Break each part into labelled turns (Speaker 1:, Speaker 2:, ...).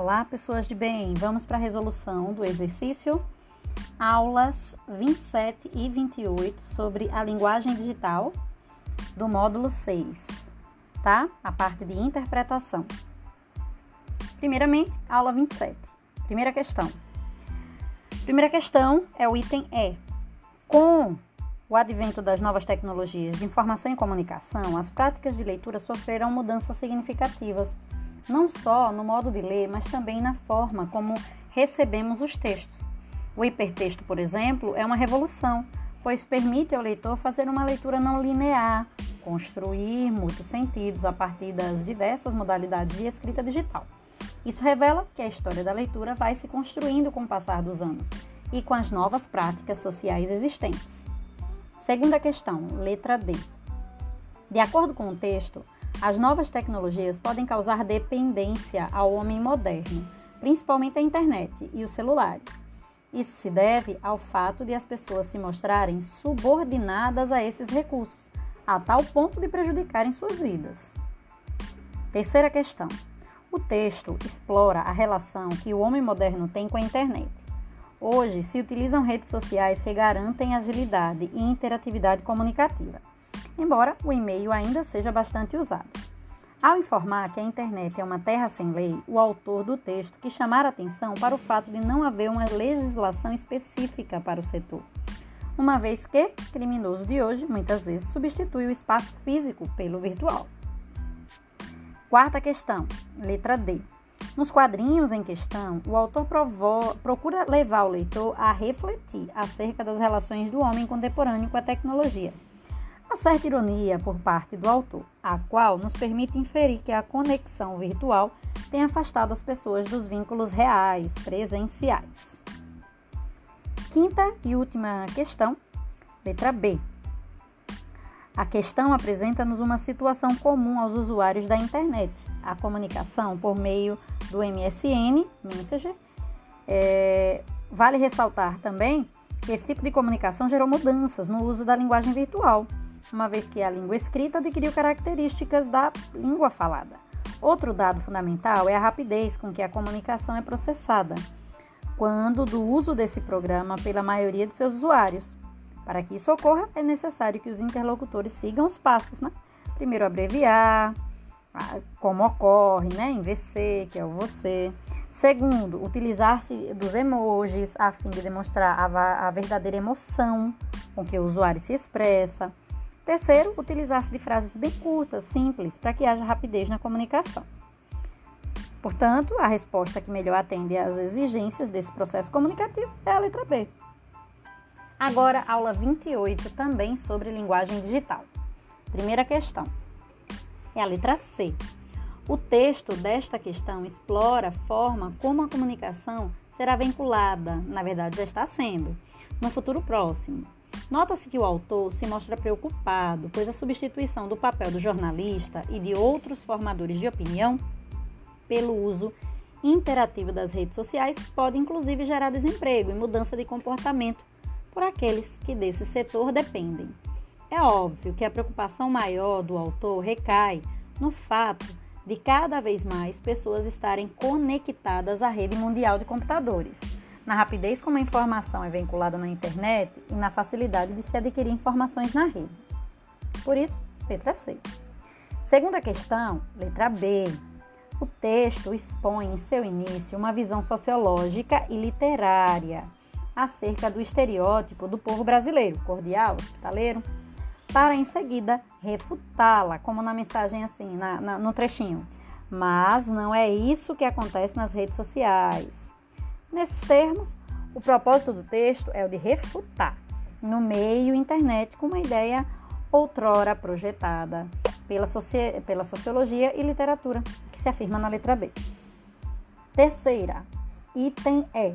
Speaker 1: Olá, pessoas de bem. Vamos para a resolução do exercício aulas 27 e 28 sobre a linguagem digital do módulo 6, tá? A parte de interpretação. Primeiramente, aula 27. Primeira questão. Primeira questão é o item E. Com o advento das novas tecnologias de informação e comunicação, as práticas de leitura sofreram mudanças significativas não só no modo de ler, mas também na forma como recebemos os textos. O hipertexto, por exemplo, é uma revolução, pois permite ao leitor fazer uma leitura não linear, construir muitos sentidos a partir das diversas modalidades de escrita digital. Isso revela que a história da leitura vai se construindo com o passar dos anos e com as novas práticas sociais existentes. Segunda questão, letra D. De acordo com o texto, as novas tecnologias podem causar dependência ao homem moderno, principalmente a internet e os celulares. Isso se deve ao fato de as pessoas se mostrarem subordinadas a esses recursos, a tal ponto de prejudicarem suas vidas. Terceira questão. O texto explora a relação que o homem moderno tem com a internet. Hoje se utilizam redes sociais que garantem agilidade e interatividade comunicativa embora o e-mail ainda seja bastante usado. Ao informar que a internet é uma terra sem lei, o autor do texto quis chamar atenção para o fato de não haver uma legislação específica para o setor, uma vez que criminoso de hoje muitas vezes substitui o espaço físico pelo virtual. Quarta questão, letra D. Nos quadrinhos em questão, o autor procura levar o leitor a refletir acerca das relações do homem contemporâneo com a tecnologia uma certa ironia por parte do autor, a qual nos permite inferir que a conexão virtual tem afastado as pessoas dos vínculos reais, presenciais. Quinta e última questão, letra B. A questão apresenta-nos uma situação comum aos usuários da internet, a comunicação por meio do MSN, Messenger. É, vale ressaltar também que esse tipo de comunicação gerou mudanças no uso da linguagem virtual uma vez que a língua escrita adquiriu características da língua falada. Outro dado fundamental é a rapidez com que a comunicação é processada, quando do uso desse programa pela maioria de seus usuários. Para que isso ocorra, é necessário que os interlocutores sigam os passos, né? Primeiro abreviar, como ocorre, né, em VC, que é o você. Segundo, utilizar-se dos emojis a fim de demonstrar a, a verdadeira emoção com que o usuário se expressa. Terceiro, utilizar-se de frases bem curtas, simples, para que haja rapidez na comunicação. Portanto, a resposta que melhor atende às exigências desse processo comunicativo é a letra B. Agora, aula 28, também sobre linguagem digital. Primeira questão é a letra C. O texto desta questão explora a forma como a comunicação será vinculada, na verdade já está sendo, no futuro próximo, Nota-se que o autor se mostra preocupado, pois a substituição do papel do jornalista e de outros formadores de opinião pelo uso interativo das redes sociais pode inclusive gerar desemprego e mudança de comportamento por aqueles que desse setor dependem. É óbvio que a preocupação maior do autor recai no fato de cada vez mais pessoas estarem conectadas à rede mundial de computadores na rapidez como a informação é vinculada na internet e na facilidade de se adquirir informações na rede. Por isso, letra C. Segunda questão, letra B. O texto expõe em seu início uma visão sociológica e literária acerca do estereótipo do povo brasileiro, cordial, hospitaleiro, para em seguida refutá-la, como na mensagem assim, na, na, no trechinho. Mas não é isso que acontece nas redes sociais. Nesses termos, o propósito do texto é o de refutar no meio internet com uma ideia outrora projetada pela, soci... pela sociologia e literatura, que se afirma na letra B. Terceira, item E.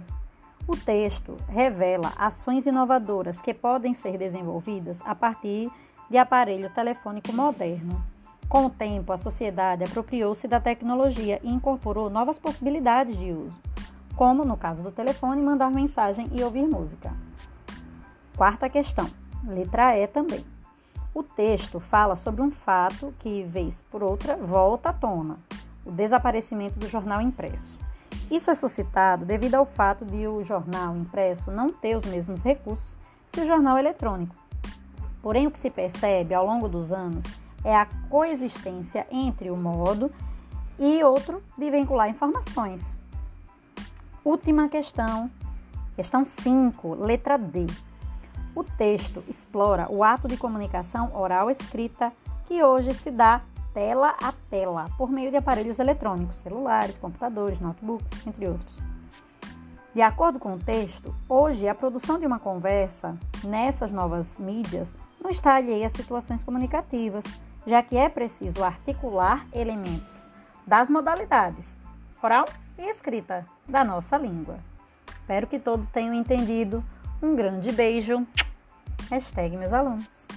Speaker 1: O texto revela ações inovadoras que podem ser desenvolvidas a partir de aparelho telefônico moderno. Com o tempo, a sociedade apropriou-se da tecnologia e incorporou novas possibilidades de uso como no caso do telefone, mandar mensagem e ouvir música. Quarta questão, letra E também. O texto fala sobre um fato que, vez por outra, volta à tona: o desaparecimento do jornal impresso. Isso é suscitado devido ao fato de o jornal impresso não ter os mesmos recursos que o jornal eletrônico. Porém, o que se percebe ao longo dos anos é a coexistência entre o modo e outro de vincular informações. Última questão, questão 5, letra D. O texto explora o ato de comunicação oral escrita que hoje se dá tela a tela, por meio de aparelhos eletrônicos, celulares, computadores, notebooks, entre outros. De acordo com o texto, hoje a produção de uma conversa nessas novas mídias não está alheia a situações comunicativas, já que é preciso articular elementos das modalidades oral e escrita da nossa língua. Espero que todos tenham entendido. Um grande beijo. Hashtag meus alunos.